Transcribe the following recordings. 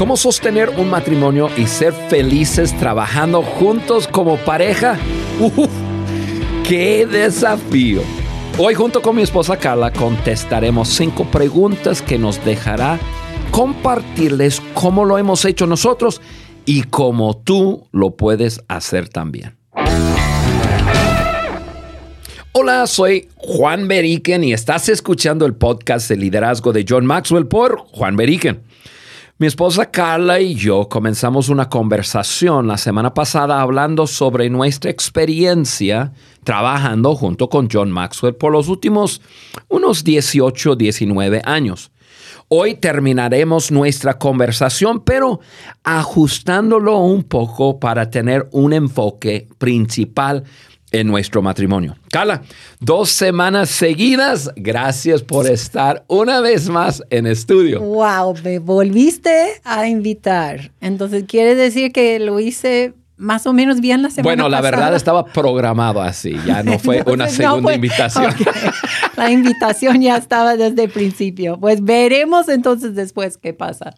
¿Cómo sostener un matrimonio y ser felices trabajando juntos como pareja? ¡Uf! ¡Qué desafío! Hoy junto con mi esposa Carla contestaremos cinco preguntas que nos dejará compartirles cómo lo hemos hecho nosotros y cómo tú lo puedes hacer también. Hola, soy Juan Beriken y estás escuchando el podcast de liderazgo de John Maxwell por Juan Beriken. Mi esposa Carla y yo comenzamos una conversación la semana pasada hablando sobre nuestra experiencia trabajando junto con John Maxwell por los últimos unos 18, 19 años. Hoy terminaremos nuestra conversación, pero ajustándolo un poco para tener un enfoque principal en nuestro matrimonio. Carla, dos semanas seguidas, gracias por estar una vez más en estudio. Wow, me volviste a invitar. Entonces, ¿quiere decir que lo hice más o menos bien la semana Bueno, la verdad estaba programado así, ya no fue una segunda invitación. La invitación ya estaba desde el principio. Pues veremos entonces después qué pasa.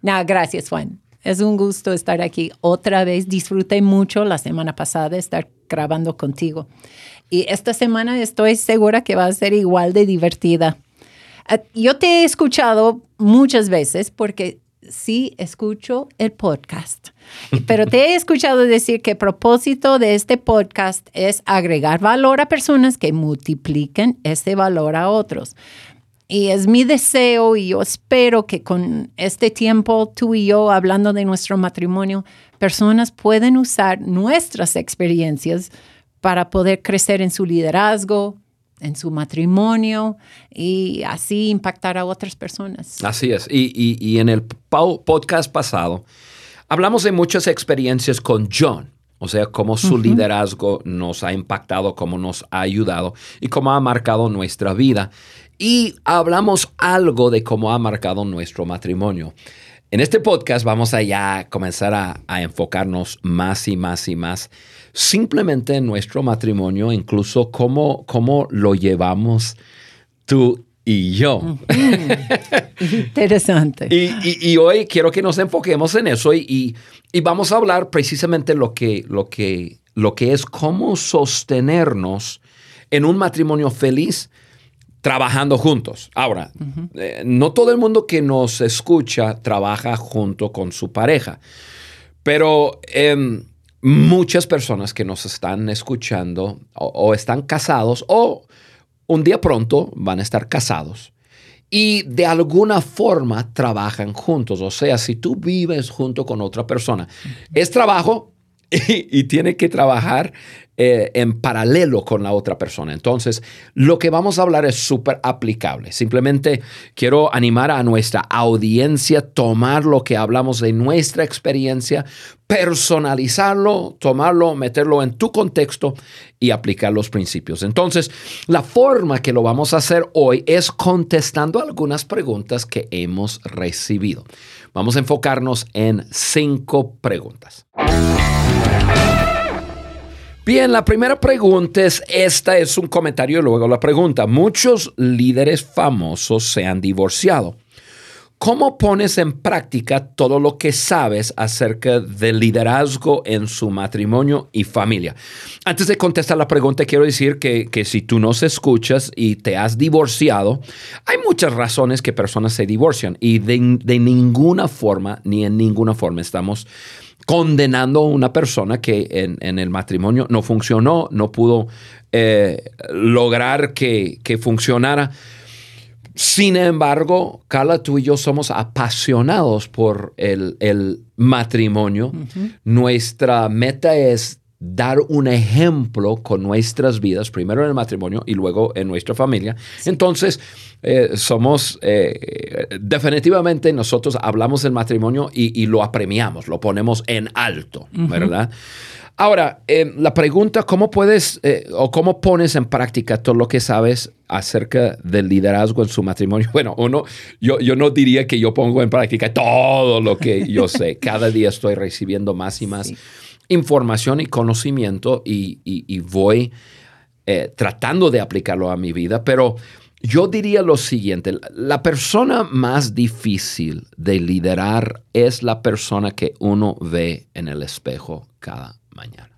Nada, gracias Juan. Es un gusto estar aquí otra vez. Disfruté mucho la semana pasada estar grabando contigo. Y esta semana estoy segura que va a ser igual de divertida. Eh, yo te he escuchado muchas veces porque sí escucho el podcast, pero te he escuchado decir que el propósito de este podcast es agregar valor a personas que multipliquen ese valor a otros. Y es mi deseo y yo espero que con este tiempo tú y yo hablando de nuestro matrimonio, personas pueden usar nuestras experiencias para poder crecer en su liderazgo, en su matrimonio y así impactar a otras personas. Así es. Y, en el podcast pasado hablamos de muchas experiencias con John. O sea, cómo su liderazgo nos ha impactado, cómo nos ha ayudado y cómo ha marcado nuestra vida. Y hablamos algo de cómo ha marcado nuestro matrimonio. En este podcast vamos a ya comenzar a, a enfocarnos más y más y más simplemente en nuestro matrimonio, incluso cómo, cómo lo llevamos tú y yo. Interesante. y, hoy quiero que nos enfoquemos en eso y, vamos a hablar precisamente lo que, lo, que, lo que es cómo sostenernos en un matrimonio feliz trabajando juntos. Ahora, eh, no todo el mundo que nos escucha trabaja junto con su pareja, pero em, muchas personas que nos están escuchando o, están casados o un día pronto van a estar casados y de alguna forma trabajan juntos. O sea, si tú vives junto con otra persona, es trabajo y, tiene que trabajar eh, en paralelo con la otra persona. Entonces, lo que vamos a hablar es súper aplicable. Simplemente quiero animar a nuestra audiencia a tomar lo que hablamos de nuestra experiencia, personalizarlo, tomarlo, meterlo en tu contexto y aplicar los principios. Entonces, la forma que lo vamos a hacer hoy es contestando algunas preguntas que hemos recibido. Vamos a enfocarnos en cinco preguntas. Bien, la primera pregunta es, esta es un comentario y luego la pregunta. Muchos líderes famosos se han divorciado. ¿Cómo pones en práctica todo lo que sabes acerca del liderazgo en su matrimonio y familia? Antes de contestar la pregunta, quiero decir que, si tú nos escuchas y te has divorciado, hay muchas razones que personas se divorcian y de, de ninguna forma, ni en ninguna forma estamos condenando a una persona que en, el matrimonio no funcionó, no pudo eh, lograr que, funcionara. Sin embargo, Carla, tú y yo somos apasionados por el, matrimonio. Nuestra meta es dar un ejemplo con nuestras vidas, primero en el matrimonio y luego en nuestra familia. Entonces, eh, somos, eh, definitivamente nosotros hablamos del matrimonio y, lo apremiamos, lo ponemos en alto, ¿verdad? Ahora, eh, la pregunta, ¿cómo puedes o cómo pones en práctica todo lo que sabes acerca del liderazgo en su matrimonio? Bueno, uno, yo, yo no diría que yo pongo en práctica todo lo que yo sé. Cada día estoy recibiendo más y más información y conocimiento y, voy eh, tratando de aplicarlo a mi vida, pero yo diría lo siguiente, la persona más difícil de liderar es la persona que uno ve en el espejo cada mañana.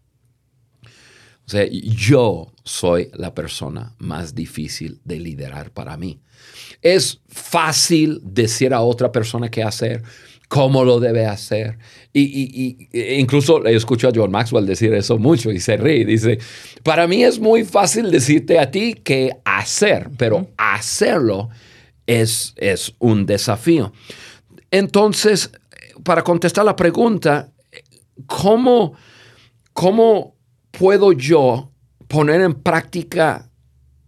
O sea, yo soy la persona más difícil de liderar para mí. Es fácil decir a otra persona qué hacer, cómo lo debe hacer. Y, e incluso escucho a John Maxwell decir eso mucho y se ríe. Dice, para mí es muy fácil decirte a ti qué hacer, pero hacerlo es, es un desafío. Entonces, para contestar la pregunta, ¿cómo, cómo puedo yo poner en práctica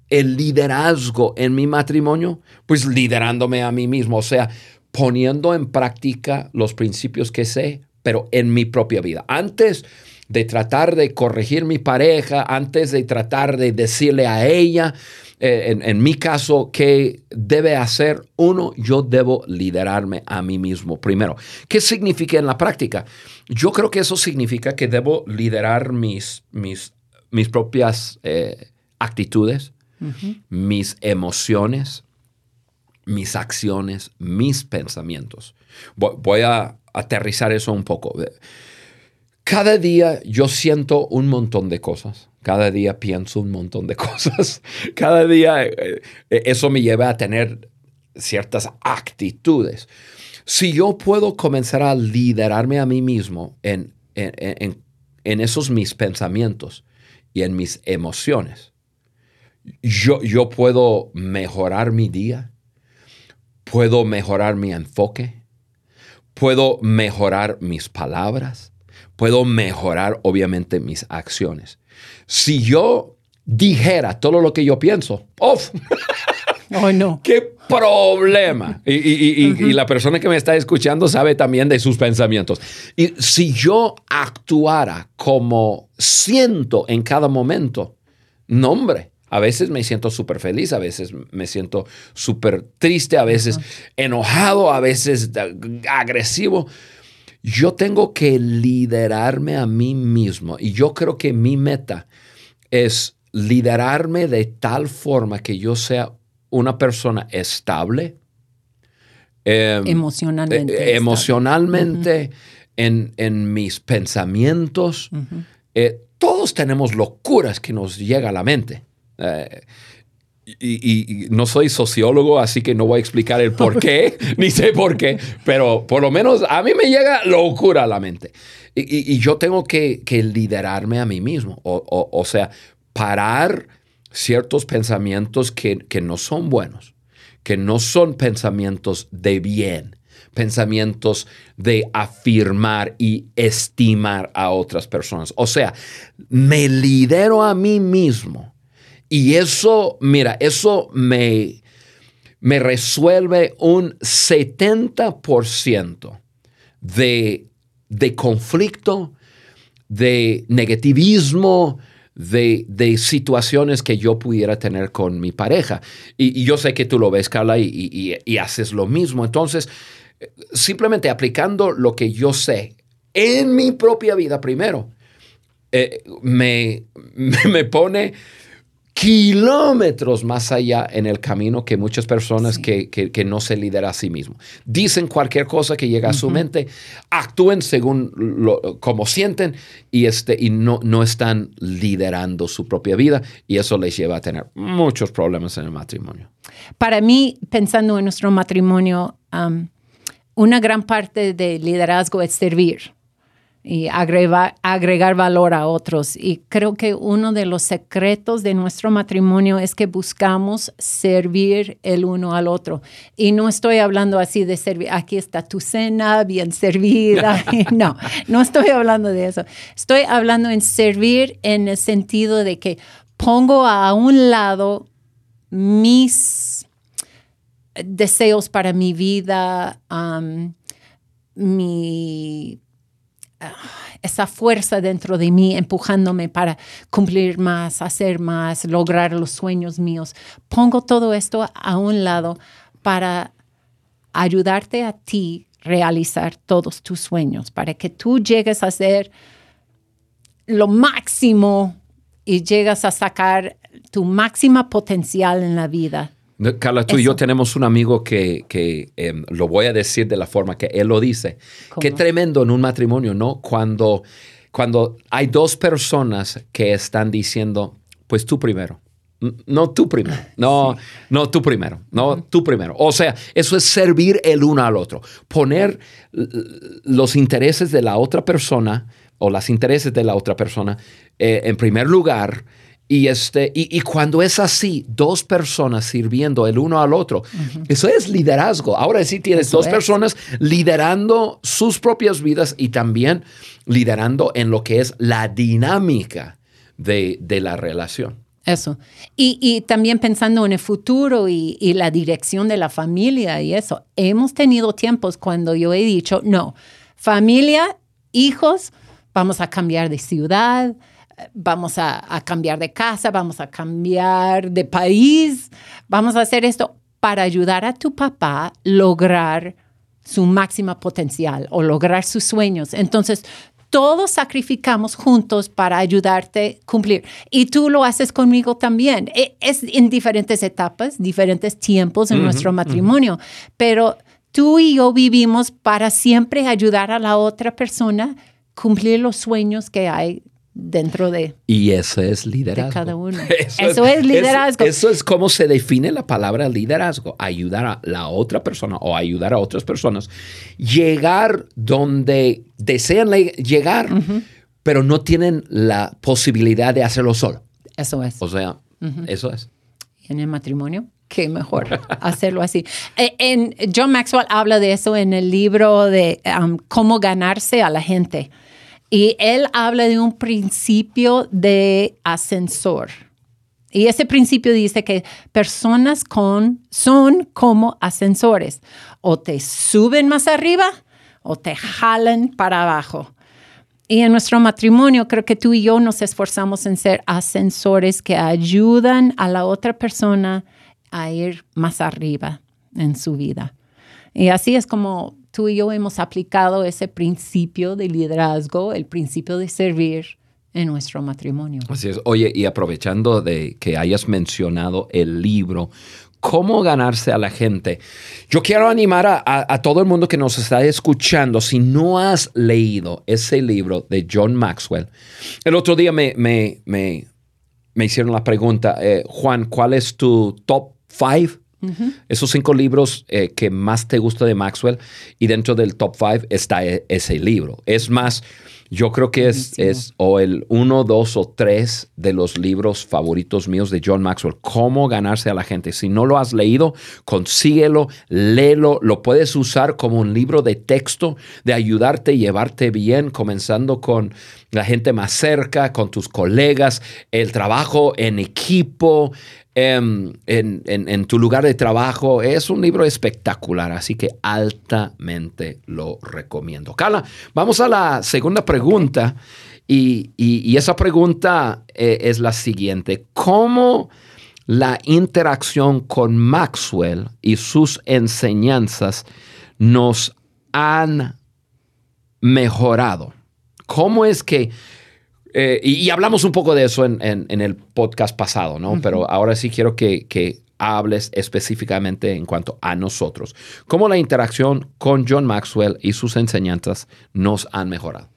el liderazgo en mi matrimonio? Pues liderándome a mí mismo, o sea, poniendo en práctica los principios que sé, pero en mi propia vida. Antes de tratar de corregir mi pareja, antes de tratar de decirle a ella, eh, en, mi caso, qué debe hacer, uno, yo debo liderarme a mí mismo primero. ¿Qué significa en la práctica? Yo creo que eso significa que debo liderar mis, mis, mis propias eh, actitudes, mis emociones, mis acciones, mis pensamientos. Voy, a aterrizar eso un poco. Cada día yo siento un montón de cosas. Cada día pienso un montón de cosas. Cada día eh, eh, eso me lleva a tener ciertas actitudes. Si yo puedo comenzar a liderarme a mí mismo en, en, en, esos mis pensamientos y en mis emociones, yo, yo puedo mejorar mi día, puedo mejorar mi enfoque, puedo mejorar mis palabras, puedo mejorar obviamente mis acciones. Si yo dijera todo lo que yo pienso, ¡off! Oh, no. ¡Qué problema! Y, la persona que me está escuchando sabe también de sus pensamientos. Y si yo actuara como siento en cada momento, no, hombre, a veces me siento súper feliz, a veces me siento súper triste, a veces enojado, a veces agresivo. Yo tengo que liderarme a mí mismo y yo creo que mi meta es liderarme de tal forma que yo sea una persona estable. Em, emocionalmente. Eh, emocionalmente, en, mis pensamientos. Eh, todos tenemos locuras que nos llega a la mente. Y, no soy sociólogo, así que no voy a explicar el por qué, ni sé por qué, pero por lo menos a mí me llega locura a la mente. Y, yo tengo que, liderarme a mí mismo, o, sea, parar ciertos pensamientos que, que no son buenos, que no son pensamientos de bien, pensamientos de afirmar y estimar a otras personas. O sea, me lidero a mí mismo y eso, mira, eso me, me resuelve un 70% de, de conflicto, de negativismo, de, situaciones que yo pudiera tener con mi pareja. Y, yo sé que tú lo ves, Carla, y, haces lo mismo. Entonces, simplemente aplicando lo que yo sé en mi propia vida primero, eh, me, me pone kilómetros más allá en el camino que muchas personas que, no se lideran a sí mismos. Dicen cualquier cosa que llega a su mente, actúen según lo, como sienten y, este, y no, no están liderando su propia vida y eso les lleva a tener muchos problemas en el matrimonio. Para mí, pensando en nuestro matrimonio, una gran parte del liderazgo es servir y agregar, agregar valor a otros. Y creo que uno de los secretos de nuestro matrimonio es que buscamos servir el uno al otro. Y no estoy hablando así de servir, aquí está tu cena bien servida. no, no estoy hablando de eso. Estoy hablando en servir en el sentido de que pongo a un lado mis deseos para mi vida, mi esa fuerza dentro de mí empujándome para cumplir más, hacer más, lograr los sueños míos. Pongo todo esto a un lado para ayudarte a ti realizar todos tus sueños, para que tú llegues a ser lo máximo y llegas a sacar tu máxima potencial en la vida Carla, tú y yo tenemos un amigo que, que, em, lo voy a decir de la forma que él lo dice. ¿Cómo? Qué tremendo en un matrimonio, ¿no? Cuando, cuando hay dos personas que están diciendo, pues tú primero. No tú primero, no, no tú primero, no tú primero. O sea, eso es servir el uno al otro, poner los intereses de la otra persona o las intereses de la otra persona eh, en primer lugar. Y, este, y, y cuando es así, dos personas sirviendo el uno al otro, eso es liderazgo. Ahora sí tienes Eso dos es. personas liderando sus propias vidas y también liderando en lo que es la dinámica de, de la relación. Eso. Y, y también pensando en el futuro y, y la dirección de la familia y eso. Hemos tenido tiempos cuando yo he dicho, no, familia, hijos, vamos a cambiar de ciudad, vamos a, a cambiar de casa, vamos a cambiar de país, vamos a hacer esto para ayudar a tu papá a lograr su máxima potencial o lograr sus sueños. Entonces, todos sacrificamos juntos para ayudarte a cumplir. Y tú lo haces conmigo también. E- Es en diferentes etapas, diferentes tiempos en nuestro matrimonio, pero tú y yo vivimos para siempre ayudar a la otra persona a cumplir los sueños que hay dentro de, Y eso es liderazgo. de cada uno. Eso, es liderazgo. Eso, es como se define la palabra liderazgo. Ayudar a la otra persona o ayudar a otras personas. Llegar donde desean le- llegar, pero no tienen la posibilidad de hacerlo solo. Eso es. O sea, eso es. en el matrimonio, qué mejor hacerlo así. Eh, En, John Maxwell habla de eso en el libro de um, cómo ganarse a la gente. Y él habla de un principio de ascensor. Y ese principio dice que personas con, son como ascensores. O te suben más arriba o te jalan para abajo. Y en nuestro matrimonio creo que tú y yo nos esforzamos en ser ascensores que ayudan a la otra persona a ir más arriba en su vida. Y así es como tú y yo hemos aplicado ese principio de liderazgo, el principio de servir en nuestro matrimonio. Así es. Oye, y aprovechando de que hayas mencionado el libro, ¿Cómo ganarse a la gente? Yo quiero animar a, todo el mundo que nos está escuchando, si no has leído ese libro de John Maxwell, el otro día me, me, me, me hicieron la pregunta, eh, Juan, ¿cuál es tu top five? Esos cinco libros eh, que más te gusta de Maxwell y dentro del top five está e- ese libro. Es más, yo creo que es, es o el uno, dos o tres de los libros favoritos míos de John Maxwell. Cómo ganarse a la gente. Si no lo has leído, consíguelo, léelo. Lo puedes usar como un libro de texto de ayudarte y llevarte bien, comenzando con la gente más cerca, con tus colegas, el trabajo en equipo. Em, en, en- tu lugar de trabajo. Es un libro espectacular, así que altamente lo recomiendo. Carla, vamos a la segunda pregunta y, y- y esa pregunta eh, es la siguiente. ¿Cómo la interacción con Maxwell y sus enseñanzas nos han mejorado? ¿Cómo es que... eh, y, y hablamos un poco de eso en, en- en el podcast pasado, ¿no? Pero ahora sí quiero que, que hables específicamente en cuanto a nosotros. ¿Cómo la interacción con John Maxwell y sus enseñanzas nos han mejorado?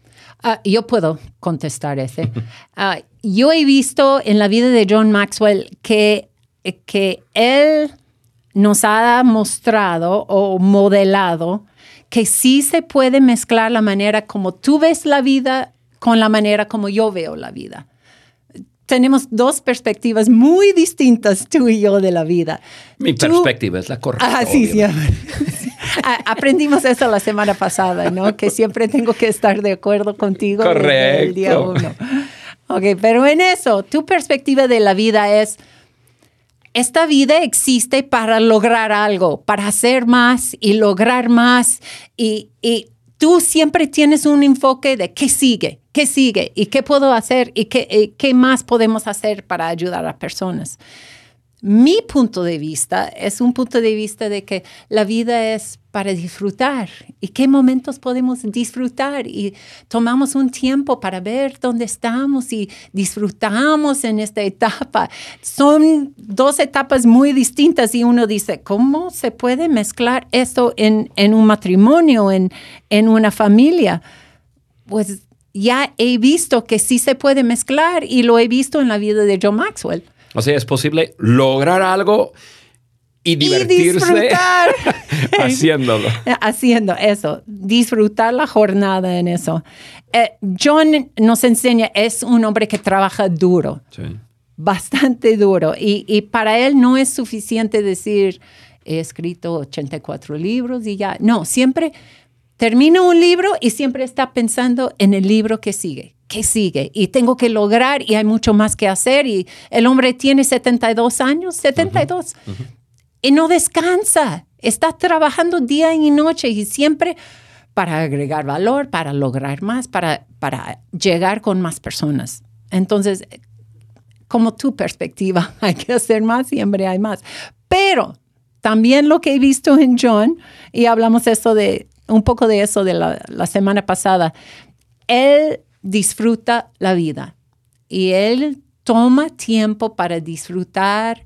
Ah, yo puedo contestar ese. Ah, yo he visto en la vida de John Maxwell que, que él nos ha mostrado o modelado que sí se puede mezclar la manera como tú ves la vida con la manera como yo veo la vida. Tenemos dos perspectivas muy distintas, tú y yo, de la vida. Mi Tú- perspectiva es la correcta. Ah, sí, sí. Aprendimos eso la semana pasada, ¿no? Que siempre tengo que estar de acuerdo contigo desde el día Correcto. uno. Ok, pero en eso, tu perspectiva de la vida es, esta vida existe para lograr algo, para hacer más y lograr más. Y, y tú siempre tienes un enfoque de qué sigue, qué sigue y qué puedo hacer y qué, y qué más podemos hacer para ayudar a personas. mi punto de vista es un punto de vista de que la vida es para disfrutar y qué momentos podemos disfrutar y tomamos un tiempo para ver dónde estamos y disfrutamos en esta etapa. Son dos etapas muy distintas y uno dice, ¿cómo se puede mezclar esto en, en un matrimonio, en, en una familia? Pues ya he visto que sí se puede mezclar y lo he visto en la vida de Joe Maxwell. O sea, es posible lograr algo y divertirse haciéndolo. Haciendo eso, disfrutar la jornada en eso. Eh, John nos enseña, es un hombre que trabaja duro, bastante duro, y, y, para él no es suficiente decir, he escrito 84 libros y ya. No, siempre termina un libro y siempre está pensando en el libro que sigue. ¿Qué sigue? Y tengo que lograr y hay mucho más que hacer. Y el hombre tiene 72 años, 72. Y no descansa. Está trabajando día y noche y siempre para agregar valor, para lograr más, para, para llegar con más personas. Entonces, como tu perspectiva, hay que hacer más, siempre hay más. Pero también lo que he visto en John, y hablamos eso de un poco de eso de la, semana pasada, él disfruta la vida y él toma tiempo para disfrutar,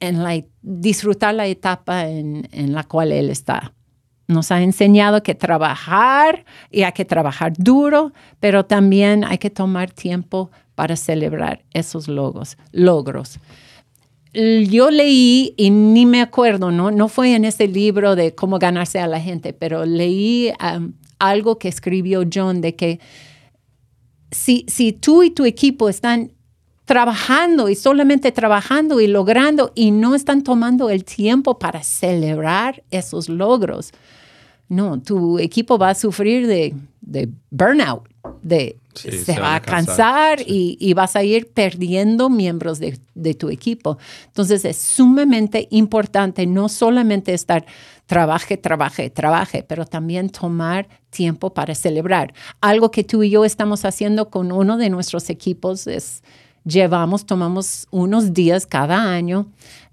la, disfrutar la etapa en, la cual él está. Nos ha enseñado que trabajar y hay que trabajar duro, pero también hay que tomar tiempo para celebrar esos logros. Yo leí, y ni me acuerdo, ¿no? no fue en ese libro de cómo ganarse a la gente, pero leí um, algo que escribió John de que si, si tú y tu equipo están trabajando y solamente trabajando y logrando y no están tomando el tiempo para celebrar esos logros, no, tu equipo va a sufrir de, de burnout, de se, va a cansar, y, y, vas a ir perdiendo miembros de, de, tu equipo. Entonces es sumamente importante no solamente estar trabaje, trabaje, trabaje, pero también tomar tiempo para celebrar. Algo que tú y yo estamos haciendo con uno de nuestros equipos es llevamos, tomamos unos días cada año,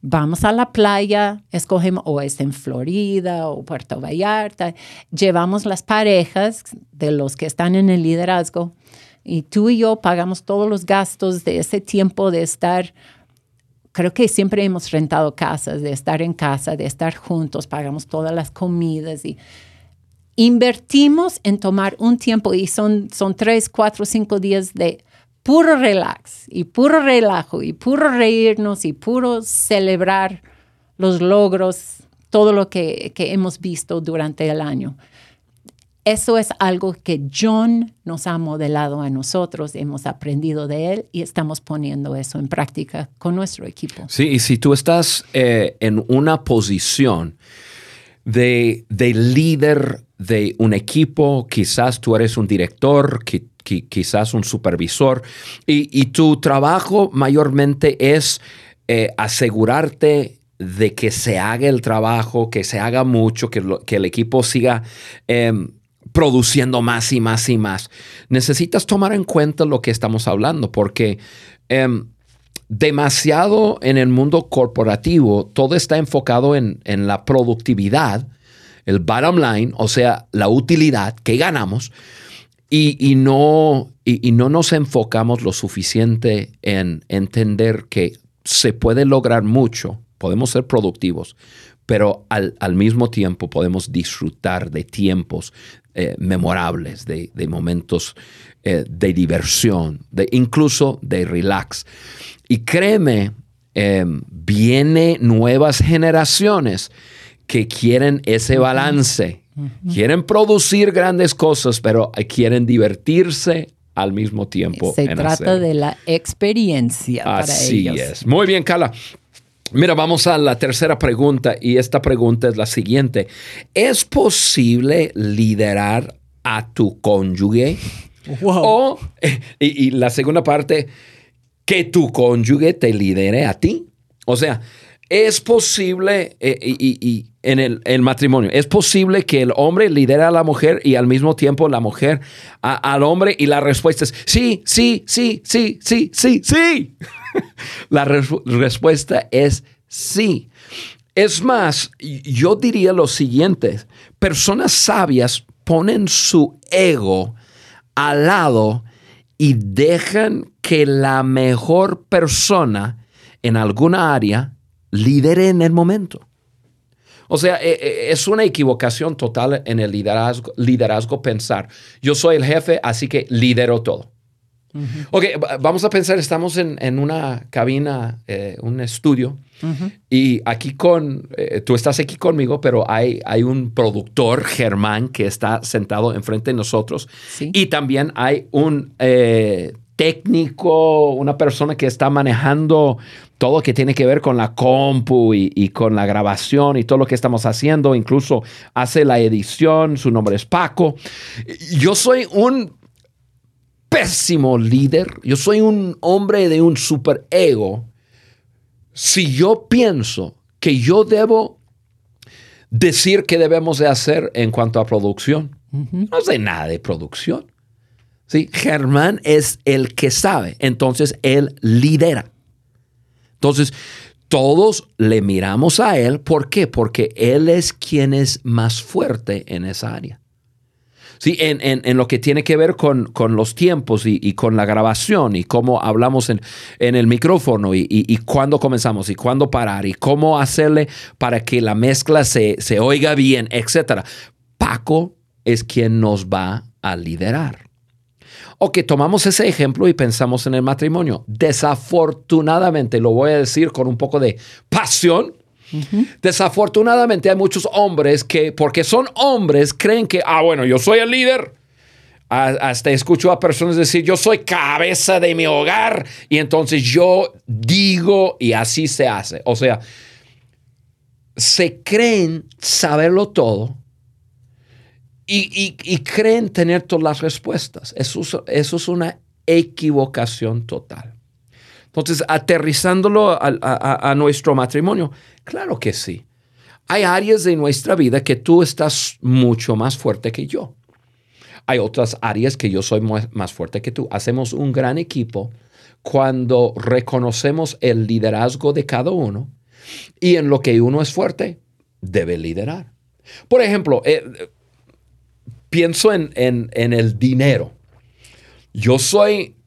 vamos a la playa, escogemos o es en Florida o Puerto Vallarta, llevamos las parejas de los que están en el liderazgo y tú y yo pagamos todos los gastos de ese tiempo de estar creo que siempre hemos rentado casas, de estar en casa, de estar juntos, pagamos todas las comidas y invertimos en tomar un tiempo y son, son tres, cuatro, cinco días de puro relax y puro relajo y puro reírnos y puro celebrar los logros, todo lo que, que hemos visto durante el año. Eso es algo que John nos ha modelado a nosotros, hemos aprendido de él y estamos poniendo eso en práctica con nuestro equipo. Sí, y si tú estás eh, en una posición de, líder de un equipo, quizás tú eres un director, quizás un supervisor, y, tu trabajo mayormente es eh, asegurarte de que se haga el trabajo, que se haga mucho, que, el equipo siga em, produciendo más y más y más. Necesitas tomar en cuenta lo que estamos hablando porque em, demasiado en el mundo corporativo todo está enfocado en, la productividad, el bottom line, o sea, la utilidad que ganamos. Y, no, y, no nos enfocamos lo suficiente en entender que se puede lograr mucho, podemos ser productivos, pero al, al, mismo tiempo podemos disfrutar de tiempos eh, memorables, de, momentos eh, de diversión, de, incluso de relax. Y créeme, em, viene nuevas generaciones que quieren ese balance, quieren producir grandes cosas, pero quieren divertirse al mismo tiempo. Se trata de la experiencia. Así es. Muy bien, Carla. Mira, vamos a la tercera pregunta y esta pregunta es la siguiente. ¿Es posible liderar a tu cónyuge? O, y, la segunda parte, que tu cónyuge te lidere a ti. O sea, es posible, eh, y, en el, matrimonio, es posible que el hombre lidere a la mujer y al mismo tiempo la mujer al hombre y la respuesta es sí, sí, sí, sí, sí, sí, sí. la respuesta es sí. Es más, yo diría lo siguiente, personas sabias ponen su ego al lado y dejan que la mejor persona en alguna área lidere en el momento. O sea, e, e, es una equivocación total en el liderazgo, liderazgo pensar, yo soy el jefe, así que lidero todo. Ok, vamos a pensar, estamos en, una cabina, eh, un estudio, y aquí con, eh, tú estás aquí conmigo, pero hay, hay un productor, Germán, que está sentado enfrente de nosotros, y también hay un eh, técnico, una persona que está manejando todo lo que tiene que ver con la compu y, con la grabación y todo lo que estamos haciendo, incluso hace la edición, su nombre es Paco. Yo soy un pésimo líder, yo soy un hombre de un super ego. Si yo pienso que yo debo decir qué debemos de hacer en cuanto a producción, no sé nada de producción. ¿sí? Germán es el que sabe, entonces él lidera. Entonces, todos le miramos a él. ¿Por qué? Porque él es quien es más fuerte en esa área. Sí, en, lo que tiene que ver con, los tiempos y, con la grabación y cómo hablamos en, el micrófono y, y, cuándo comenzamos y cuándo parar y cómo hacerle para que la mezcla se, se oiga bien, etc. Paco es quien nos va a liderar. O que tomamos ese ejemplo y pensamos en el matrimonio. Desafortunadamente, lo voy a decir con un poco de pasión, Desafortunadamente hay muchos hombres que, porque son hombres, creen que, ah, bueno, yo soy el líder. Hasta escucho a personas decir, yo soy cabeza de mi hogar y entonces yo digo y así se hace. O sea, se creen saberlo todo y, creen tener todas las respuestas. Eso, es una equivocación total. Entonces, aterrizándolo a, nuestro matrimonio, claro que sí. Hay áreas de nuestra vida que tú estás mucho más fuerte que yo. Hay otras áreas que yo soy más fuerte que tú. Hacemos un gran equipo cuando reconocemos el liderazgo de cada uno y en lo que uno es fuerte, debe liderar. Por ejemplo, eh, pienso en, el dinero. Yo soy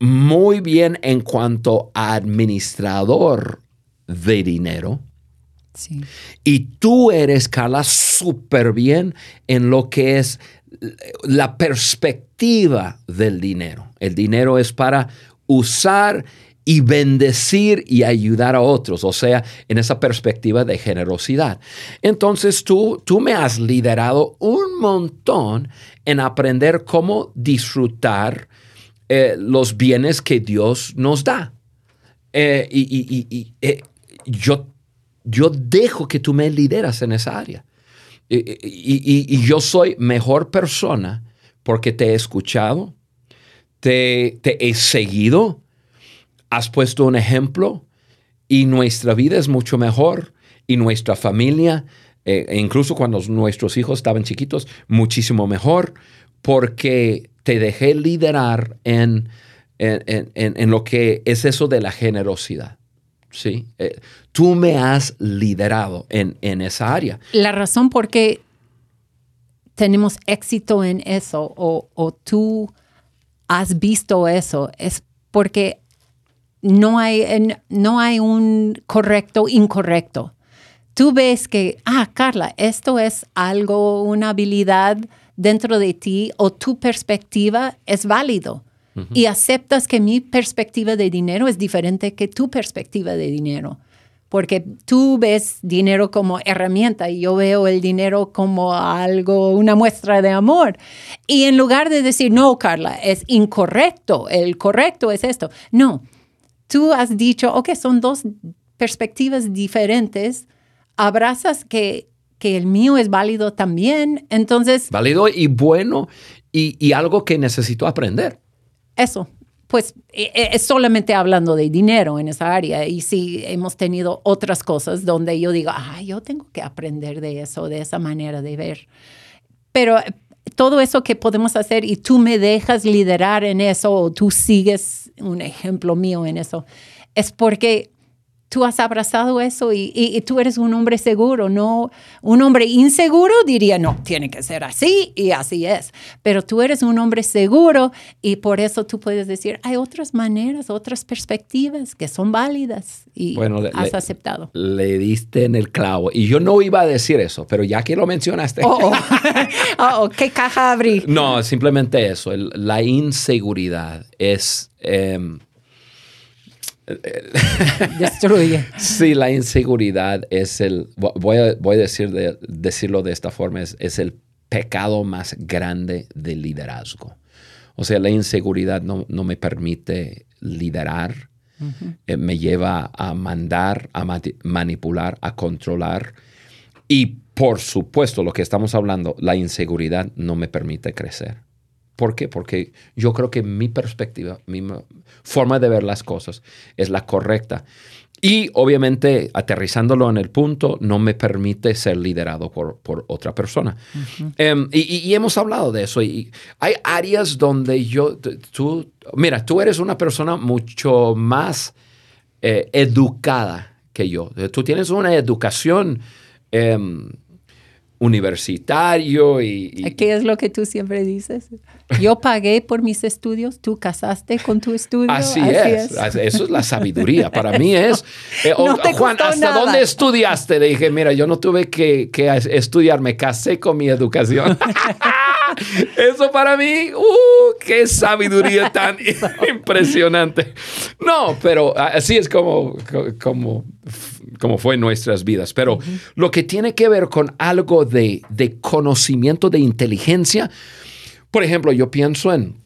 muy bien en cuanto a administrador de dinero. Y tú eres, Carla, súper bien en lo que es la perspectiva del dinero. El dinero es para usar y bendecir y ayudar a otros, o sea, en esa perspectiva de generosidad. Entonces tú, tú me has liderado un montón en aprender cómo disfrutar eh, los bienes que Dios nos da. Eh, y, eh, yo, yo dejo que tú me lideras en esa área. Y, yo soy mejor persona porque te he escuchado, te, te he seguido, has puesto un ejemplo y nuestra vida es mucho mejor y nuestra familia, eh, e incluso cuando nuestros hijos estaban chiquitos, muchísimo mejor porque te dejé liderar en, en, lo que es eso de la generosidad. ¿sí? Eh, tú me has liderado en, en esa área. La razón por qué tenemos éxito en eso o, o tú has visto eso es porque no hay, no hay un correcto, incorrecto. Tú ves que, ah, Carla, esto es algo, una habilidad dentro de ti o tu perspectiva es válido. Y aceptas que mi perspectiva de dinero es diferente que tu perspectiva de dinero. Porque tú ves dinero como herramienta y yo veo el dinero como algo, una muestra de amor. Y en lugar de decir, no, Carla, es incorrecto, el correcto es esto. No, tú has dicho, ok, son dos perspectivas diferentes, abrazas que, que el mío es válido también, entonces... Válido y bueno y, algo que necesito aprender. Eso, pues e- e- es solamente hablando de dinero en esa área. Y sí, hemos tenido otras cosas donde yo digo, ah, yo tengo que aprender de eso, de esa manera de ver. Pero todo eso que podemos hacer y tú me dejas liderar en eso o tú sigues un ejemplo mío en eso, es porque tú has abrazado eso y, y- y tú eres un hombre seguro, no un hombre inseguro diría, no, tiene que ser así y así es. Pero tú eres un hombre seguro y por eso tú puedes decir, hay otras maneras, otras perspectivas que son válidas y Bueno, has le- aceptado. Le diste en el clavo. Y yo no iba a decir eso, pero ya que lo mencionaste. Oh, oh. Oh, oh, ¿qué caja abrí? No, simplemente eso. el- la inseguridad es... em, Destruye. sí, la inseguridad es el... Voy a, voy a decir de- decirlo de esta forma, es, es el pecado más grande del liderazgo. O sea, la inseguridad no, no me permite liderar, eh, me lleva a mandar, a mati- manipular, a controlar. Y por supuesto, lo que estamos hablando, la inseguridad no me permite crecer. ¿Por qué? Porque yo creo que mi perspectiva, mi ma- forma de ver las cosas es la correcta. Y obviamente, aterrizándolo en el punto, no me permite ser liderado por, por otra persona. Em, y, y- y hemos hablado de eso. Y hay áreas donde yo, tú, mira, tú eres una persona mucho más eh, educada que yo. Tú tienes una educación em, universitario y, y- ¿Qué es lo que tú siempre dices? Yo pagué por mis estudios, tú casaste con tu estudio. Así, es. Eso es la sabiduría. Para mí es. eh, No oh, te Juan, ¿hasta nada. dónde estudiaste? Le dije, mira, yo no tuve que, que estudiar, me casé con mi educación. Eso para mí, ¡uh! ¡Qué sabiduría tan impresionante! No, pero así es como, como, como fue en nuestras vidas. Pero lo que tiene que ver con algo de, de conocimiento, de inteligencia, por ejemplo, yo pienso en,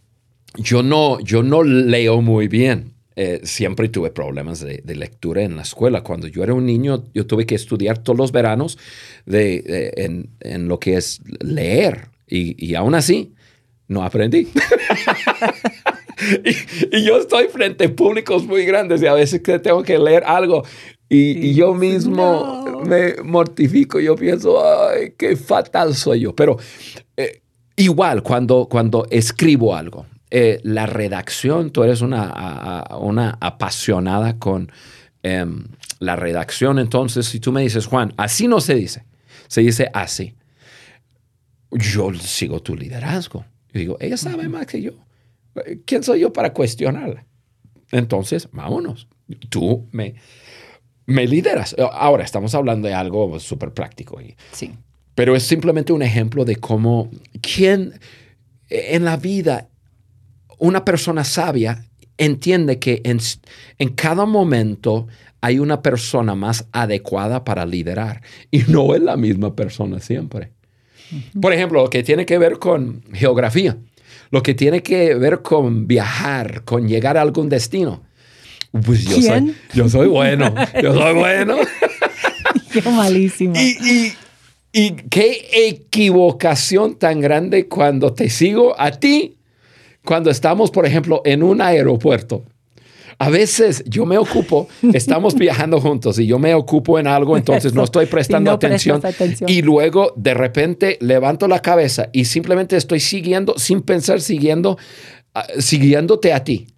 yo no, yo no leo muy bien. Eh, siempre tuve problemas de, de lectura en la escuela. Cuando yo era un niño, yo tuve que estudiar todos los veranos de, de- en, en lo que es leer. Y, y aún así, no aprendí. y, y yo estoy frente a públicos muy grandes y a veces que tengo que leer algo y, y yo mismo No. me mortifico. Yo pienso, ay, qué fatal soy yo. Pero eh, igual, cuando, cuando escribo algo, eh, la redacción, tú eres una, a- una apasionada con em, la redacción. Entonces, si tú me dices, Juan, así no se dice, se dice así. Yo sigo tu liderazgo. Yo digo, ella sabe más que yo. ¿Quién soy yo para cuestionarla? Entonces, vámonos. Tú me, me lideras. Ahora, estamos hablando de algo súper práctico. y- Sí. pero es simplemente un ejemplo de cómo, quién en la vida, una persona sabia entiende que en, en cada momento hay una persona más adecuada para liderar y no es la misma persona siempre. Por ejemplo, lo que tiene que ver con geografía, lo que tiene que ver con viajar, con llegar a algún destino. Pues yo soy, yo soy bueno, yo soy bueno. Qué malísimo. Y, y- y qué equivocación tan grande cuando te sigo a ti, cuando estamos, por ejemplo, en un aeropuerto. A veces yo me ocupo, estamos viajando juntos y yo me ocupo en algo, entonces no estoy prestando no atención. Y luego de repente levanto la cabeza y simplemente estoy siguiendo, sin pensar, siguiendo, ah, siguiéndote a ti.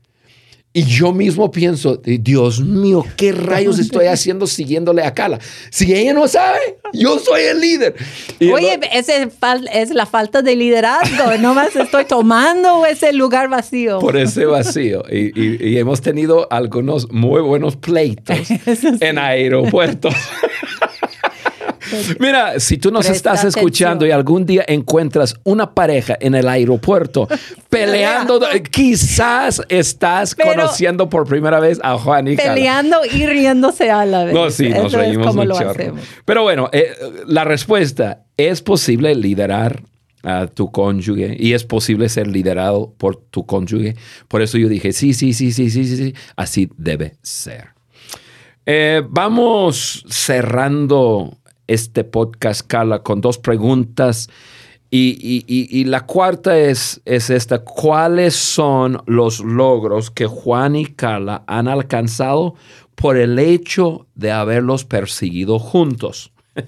Y yo mismo pienso, Dios mío, ¿qué rayos estoy haciendo siguiéndole a Carla? Si ella no sabe, yo soy el líder. Y Oye, ese es la falta de liderazgo. No más estoy tomando ese lugar vacío. por ese vacío. Y, y- y hemos tenido algunos muy buenos pleitos sí. en aeropuertos. Mira, si tú nos Presta estás escuchando y algún día encuentras una pareja en el aeropuerto peleando, quizás estás Pero- conociendo por primera vez a Juan y Carla. Peleando y riéndose a la vez. No, sí, nos Eso es reímos como lo hacemos. Pero bueno, eh, la respuesta, ¿es posible liderar a tu cónyuge? Y es posible ser liderado por tu cónyuge. Por eso yo dije, sí, sí, sí, sí, sí, sí, sí. Así debe ser. Eh, vamos cerrando este podcast, Carla, con dos preguntas Y, la cuarta es, es esta, ¿cuáles son los logros que Juan y Carla han alcanzado por el hecho de haberlos perseguido juntos? E,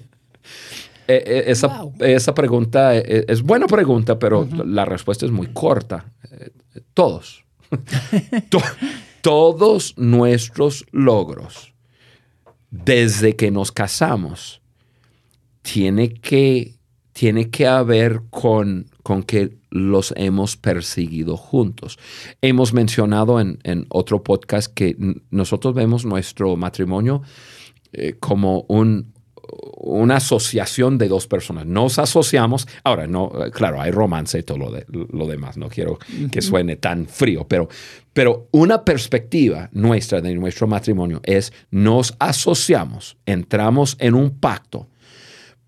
e, esa, esa, pregunta e, es, buena pregunta, pero la respuesta es muy corta. Eh, todos. todos nuestros logros desde que nos casamos tiene que tiene que haber con, con que los hemos perseguido juntos. Hemos mencionado en, otro podcast que nosotros vemos nuestro matrimonio eh, como un, una asociación de dos personas. Nos asociamos, ahora no, claro, hay romance y todo lo, lo demás, no quiero que suene tan frío, pero, pero una perspectiva nuestra de nuestro matrimonio es nos asociamos, entramos en un pacto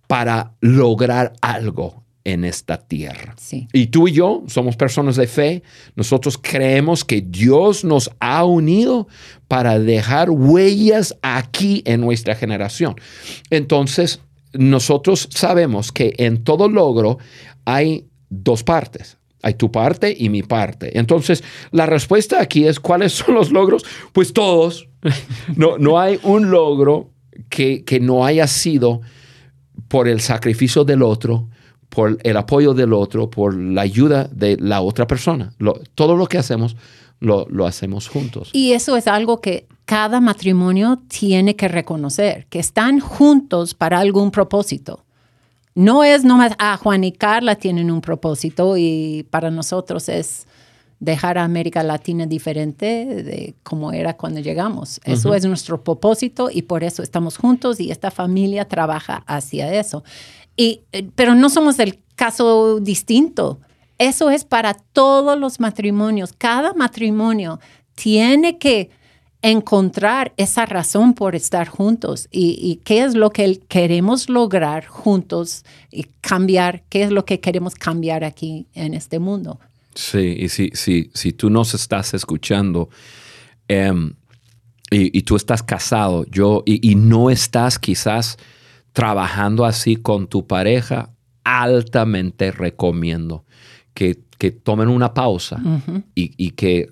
para lograr algo en esta tierra. Y tú y yo somos personas de fe. Nosotros creemos que Dios nos ha unido para dejar huellas aquí en nuestra generación. Entonces, nosotros sabemos que en todo logro hay dos partes. Hay tu parte y mi parte. Entonces, la respuesta aquí es, ¿cuáles son los logros? Pues todos. No, no hay un logro que, que no haya sido por el sacrificio del otro, por el apoyo del otro, por la ayuda de la otra persona. todo lo que hacemos lo, hacemos juntos. Y eso es algo que cada matrimonio tiene que reconocer, que están juntos para algún propósito. No es nomás, ah, Juan y Carla tienen un propósito y para nosotros es dejar a América Latina diferente de como era cuando llegamos. Eso es nuestro propósito y por eso estamos juntos y esta familia trabaja hacia eso. Y, eh, pero no somos el caso distinto. Eso es para todos los matrimonios. Cada matrimonio tiene que encontrar esa razón por estar juntos y, y, qué es lo que queremos lograr juntos y cambiar, qué es lo que queremos cambiar aquí en este mundo. Sí, y si, si, si tú nos estás escuchando em, y, tú estás casado yo, y, no estás quizás trabajando así con tu pareja, altamente recomiendo que, tomen una pausa y, que,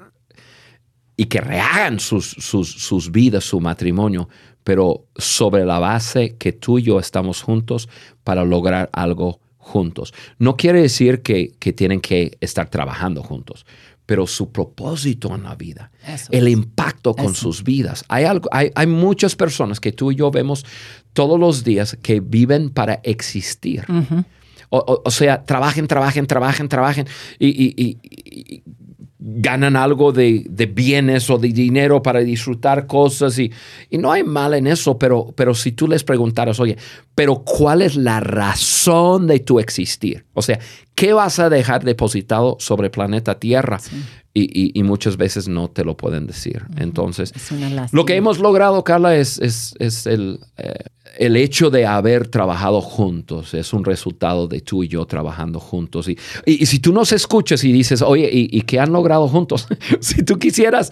y que rehagan sus, sus, sus vidas, su matrimonio, pero sobre la base que tú y yo estamos juntos para lograr algo juntos. No quiere decir que, tienen que estar trabajando juntos, pero su propósito en la vida, el impacto con sus vidas. Hay, algo, hay, hay, muchas personas que tú y yo vemos todos los días que viven para existir. o, sea, trabajen, trabajen, trabajen, trabajen y, ganan algo de, bienes o de dinero para disfrutar cosas y, no hay mal en eso, pero, pero si tú les preguntaras, oye, pero ¿cuál es la razón de tu existir? O sea, ¿qué vas a dejar depositado sobre el planeta Tierra? Y, muchas veces no te lo pueden decir. Entonces, lo que hemos logrado, Carla, es, es, el, eh, el hecho de haber trabajado juntos es un resultado de tú y yo trabajando juntos. Y, y, si tú nos escuchas y dices, oye, ¿y, qué han logrado juntos? si tú quisieras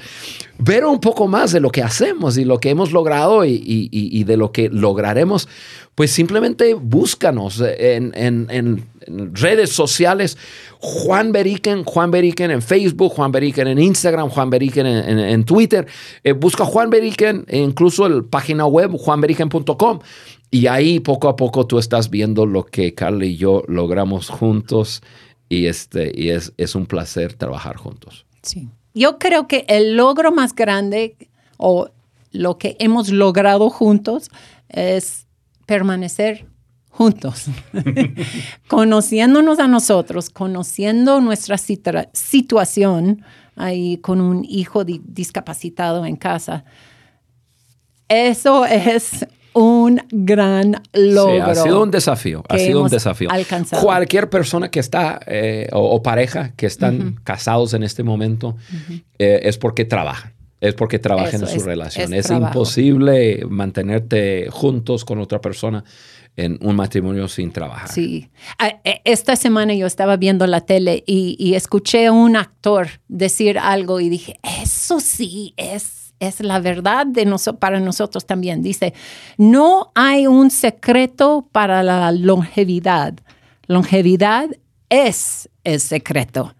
ver un poco más de lo que hacemos y lo que hemos logrado y, de lo que lograremos, pues simplemente búscanos en, en, redes sociales. Juan Beriken, Juan Beriken en Facebook, Juan Beriken en Instagram, Juan Beriken en, Twitter. Eh, busca Juan Beriken, e incluso el página web juanberiken.com. Y ahí poco a poco tú estás viendo lo que Carla y yo logramos juntos y, este, y es, es un placer trabajar juntos. Sí. Yo creo que el logro más grande o lo que hemos logrado juntos es permanecer juntos, conociéndonos a nosotros, conociendo nuestra situación ahí con un hijo discapacitado en casa. Eso es un gran logro. ha sido un desafío, ha sido un desafío. Cualquier persona que está eh, o, pareja que están casados en este momento eh, es porque trabajan es porque trabajan en su relación. Es, imposible mantenerte juntos con otra persona en un matrimonio sin trabajar. Sí. Ah, e, esta semana yo estaba viendo la tele y, escuché a un actor decir algo y dije, eso sí es, es la verdad de para nosotros también. Dice, no hay un secreto para la longevidad. longevidad es el secreto.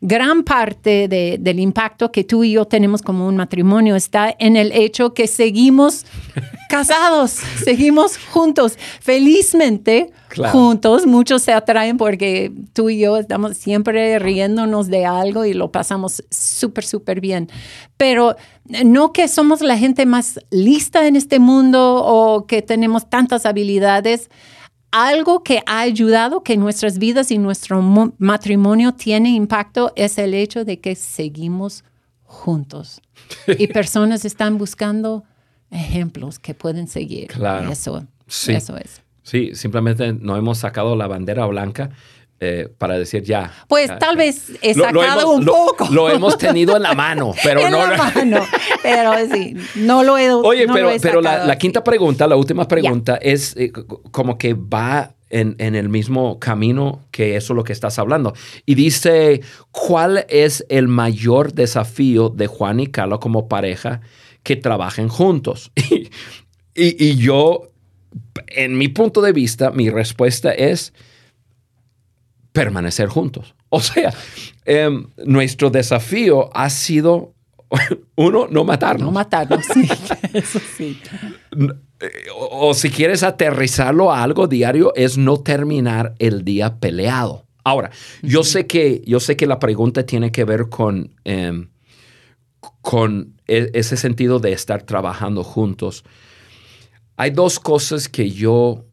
Gran parte de- del impacto que tú y yo tenemos como un matrimonio está en el hecho que seguimos casados, seguimos juntos, felizmente Claro. juntos. Muchos se atraen porque tú y yo estamos siempre riéndonos de algo y lo pasamos súper, súper bien. Pero no que somos la gente más lista en este mundo o que tenemos tantas habilidades. Algo que ha ayudado que nuestras vidas y nuestro mo- matrimonio tiene impacto es el hecho de que seguimos juntos. Y personas están buscando ejemplos que pueden seguir. Claro. Eso, Sí. eso es. Sí, simplemente no hemos sacado la bandera blanca eh, para decir ya. Pues ya, tal ya. vez he Lo- lo sacado hemos- un lo- poco. Lo hemos tenido en la mano, pero en no. la mano. Pero sí, no lo he Oye, no pero, he pero la, sacado quinta pregunta, la última pregunta, es eh, como que va en, en el mismo camino que eso lo que estás hablando. Y dice, ¿cuál es el mayor desafío de Juan y Carla como pareja que trabajen juntos? Y, y- y yo, en mi punto de vista, mi respuesta es permanecer juntos. O sea, em, nuestro desafío ha sido, uno, no matarnos. No matarnos, sí. Eso sí. Eh, o, o si quieres aterrizarlo a algo diario, es no terminar el día peleado. Ahora, yo sé que, yo sé que la pregunta tiene que ver con, em, con e- ese sentido de estar trabajando juntos. Hay dos cosas que yo,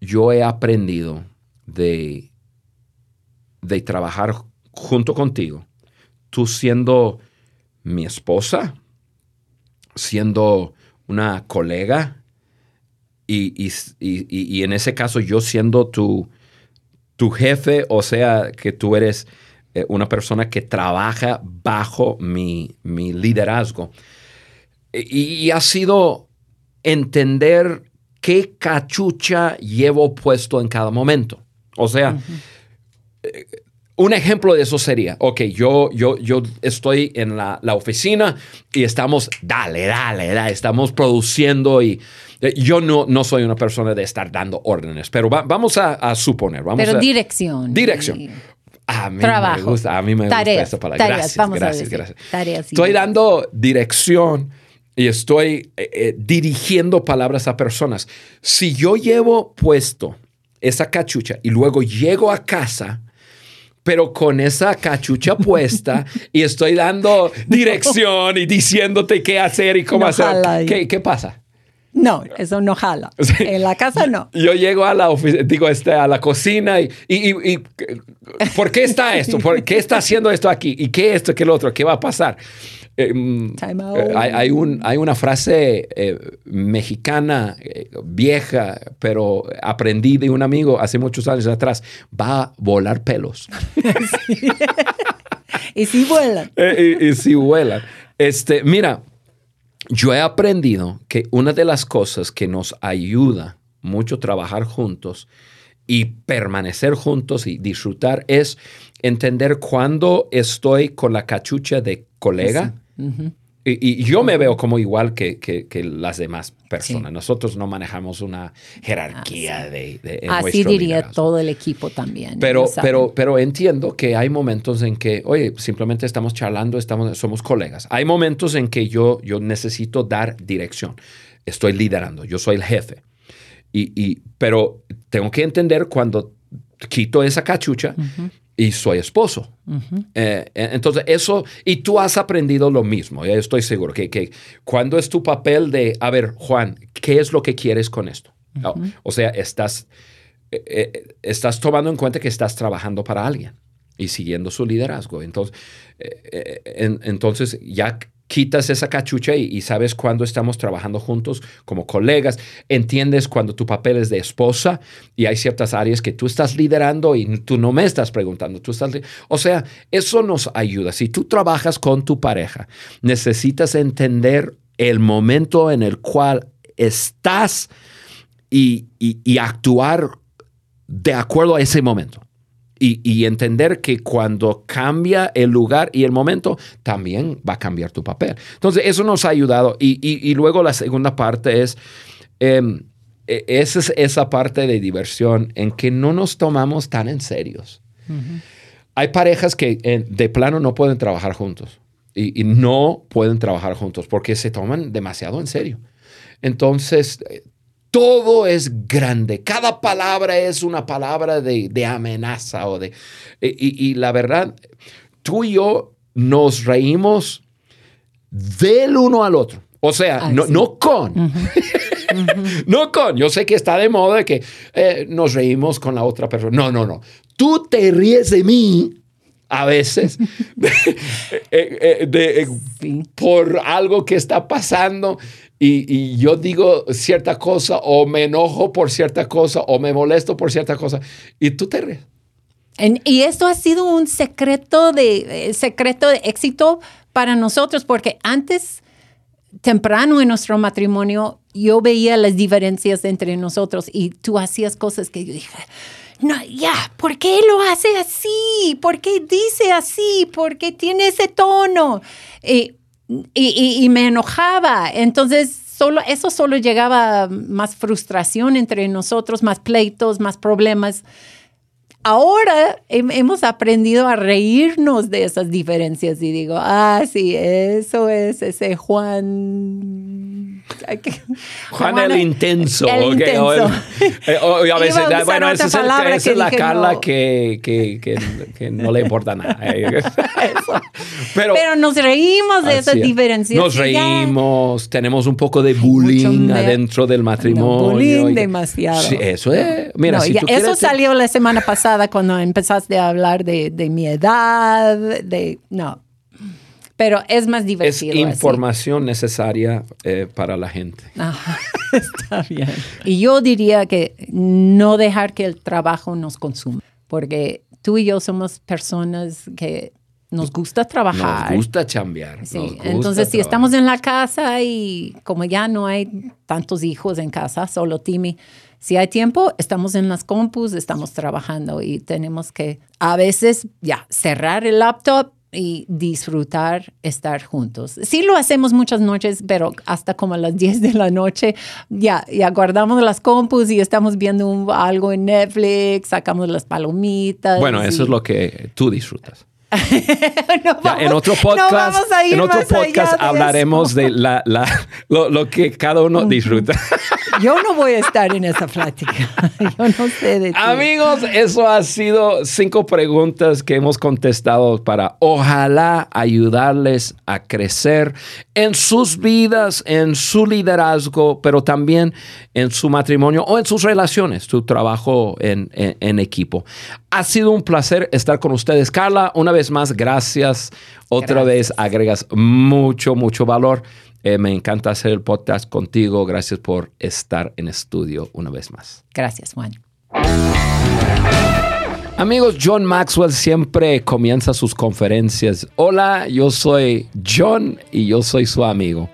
yo he aprendido de, de trabajar junto contigo. Tú siendo mi esposa, siendo una colega y, y- y- y- en ese caso yo siendo tu, tu jefe, o sea, que tú eres eh, una persona que trabaja bajo mi, mi liderazgo. Y, y ha sido entender qué cachucha llevo puesto en cada momento. O sea, eh, un ejemplo de eso sería, ok, yo, yo, yo estoy en la, la oficina y estamos, dale, dale, dale, estamos produciendo y eh, yo no, no soy una persona de estar dando órdenes, pero va- vamos a, a suponer, vamos Pero a... dirección. Dirección. y A mí Trabajo. me gusta, a mí me Tareas, gusta esa palabra. tareas, gracias, vamos gracias, gracias. Tareas Estoy dando dirección y estoy eh, eh, dirigiendo palabras a personas. Si yo llevo puesto esa cachucha y luego llego a casa, pero con esa cachucha puesta y estoy dando dirección y diciéndote qué hacer y cómo No hacer, jala. ¿qué, qué pasa? No, eso no jala. Sí. En la casa no. Yo llego a la ofi- digo, este, a la cocina y, y, y- y, ¿por qué está esto? ¿Por qué está haciendo esto aquí? ¿Y qué esto? ¿Qué lo otro? ¿Qué va a pasar? Eh, mm, Time out. eh, hay, hay un, hay una frase eh, mexicana eh, vieja, pero aprendí de un amigo hace muchos años atrás. Va a volar pelos. Y si vuelan. Y, y si vuelan. Este, mira, yo he aprendido que una de las cosas que nos ayuda mucho trabajar juntos y permanecer juntos y disfrutar es entender cuándo estoy con la cachucha de colega. Y, y yo me veo como igual que, que- que las demás personas. Sí. Nosotros no manejamos una jerarquía de, de- en Así diría liderazgo. todo el equipo también. Pero, pero, pero entiendo que hay momentos en que, oye, simplemente estamos charlando, estamos, somos colegas. Hay momentos en que yo, yo necesito dar dirección. Estoy liderando, yo soy el jefe. Y, y- pero tengo que entender cuando quito esa cachucha y soy esposo. Eh, eh, entonces, eso, y tú has aprendido lo mismo, ya estoy seguro, que, que cuando es tu papel de, a ver, Juan, ¿qué es lo que quieres con esto? O- o sea, estás, eh, eh, estás tomando en cuenta que estás trabajando para alguien y siguiendo su liderazgo. Entonces, eh, eh, en- entonces ya quitas esa cachucha y, sabes cuando estamos trabajando juntos como colegas, entiendes cuando tu papel es de esposa y hay ciertas áreas que tú estás liderando y tú no me estás preguntando, tú estás... O sea, eso nos ayuda. Si tú trabajas con tu pareja, necesitas entender el momento en el cual estás y actuar de acuerdo a ese momento. Y, y entender que cuando cambia el lugar y el momento, también va a cambiar tu papel. Entonces, eso nos ha ayudado. Y, y- y luego la segunda parte es, em, e, esa es esa parte de diversión en que no nos tomamos tan en serios. Hay parejas que eh, de plano no pueden trabajar juntos y, no pueden trabajar juntos porque se toman demasiado en serio. Entonces, eh, todo es grande. Cada palabra es una palabra de, amenaza o de... Y, la verdad, tú y yo nos reímos del uno al otro. O sea, no, no, con. no con. Yo sé que está de moda que eh, nos reímos con la otra persona. No, no, no. Tú te ríes de mí a veces eh, eh, por algo que está pasando y, yo digo cierta cosa o me enojo por cierta cosa o me molesto por cierta cosa y tú te ríes. y esto ha sido un secreto de, secreto de éxito para nosotros porque antes temprano en nuestro matrimonio, yo veía las diferencias entre nosotros y tú hacías cosas que yo dije, no, ya, ¿por qué lo hace así? ¿Por qué dice así? ¿Por qué tiene ese tono? Y, me enojaba. Entonces, solo, eso solo llegaba más frustración entre nosotros, más pleitos, más problemas ahora hemos aprendido a reírnos de esas diferencias y digo, ah, sí, eso es ese Juan. Juan, el intenso. El intenso. Eh, a veces, bueno, esa es, la Carla que, que, que, no le importa nada. Pero, Pero nos reímos de esas diferencias. Nos reímos, tenemos un poco de bullying adentro del matrimonio. bullying demasiado. Sí, eso es. Mira, si eso salió la semana pasada cuando empezaste a hablar de, de mi edad, de... No, pero es más divertido. Es información necesaria eh, para la gente. está bien. Y yo diría que no dejar que el trabajo nos consuma, porque tú y yo somos personas que nos gusta trabajar. Nos gusta chambear. Sí. Entonces, si estamos en la casa y como ya no hay tantos hijos en casa, solo Timmy, si hay tiempo, estamos en las compus, estamos trabajando y tenemos que a veces ya cerrar el laptop y disfrutar estar juntos. Sí lo hacemos muchas noches, pero hasta como a las 10 de la noche ya, ya guardamos las compus y estamos viendo algo en Netflix, sacamos las palomitas. Bueno, eso es lo que tú disfrutas. En otro podcast, en otro podcast hablaremos de, la, la, lo, que cada uno disfruta. Yo no voy a estar en esa plática. Yo no sé de ti. Amigos, eso ha sido cinco preguntas que hemos contestado para ojalá ayudarles a crecer en sus vidas, en su liderazgo, pero también en su matrimonio o en sus relaciones, su trabajo en, en equipo. Ha sido un placer estar con ustedes. Carla, una vez más, gracias. Otra vez agregas mucho, mucho valor. Eh, me encanta hacer el podcast contigo. Gracias por estar en estudio una vez más. Gracias, Juan. Amigos, John Maxwell siempre comienza sus conferencias. Hola, yo soy John y yo soy su amigo.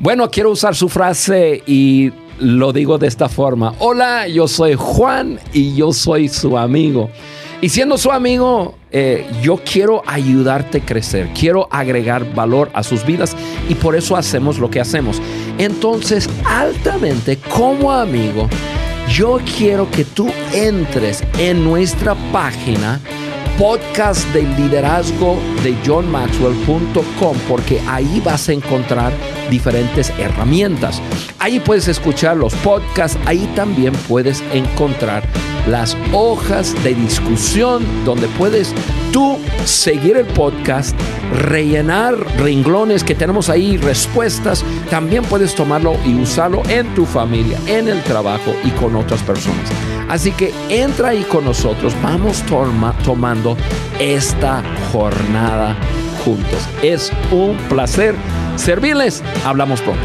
Bueno, quiero usar su frase y lo digo de esta forma. Hola, yo soy Juan y yo soy su amigo. Y siendo su amigo, eh, yo quiero ayudarte a crecer, quiero agregar valor a sus vidas y por eso hacemos lo que hacemos. Entonces, altamente como amigo, yo quiero que tú entres en nuestra página podcast de liderazgo de johnmaxwell.com porque ahí vas a encontrar diferentes herramientas. Ahí puedes escuchar los podcasts, ahí también puedes encontrar las hojas de discusión donde puedes tú seguir el podcast, rellenar renglones que tenemos ahí, respuestas. También puedes tomarlo y usarlo en tu familia, en el trabajo y con otras personas. Así que entra ahí con nosotros, vamos tomando esta jornada Es un placer servirles. Hablamos pronto.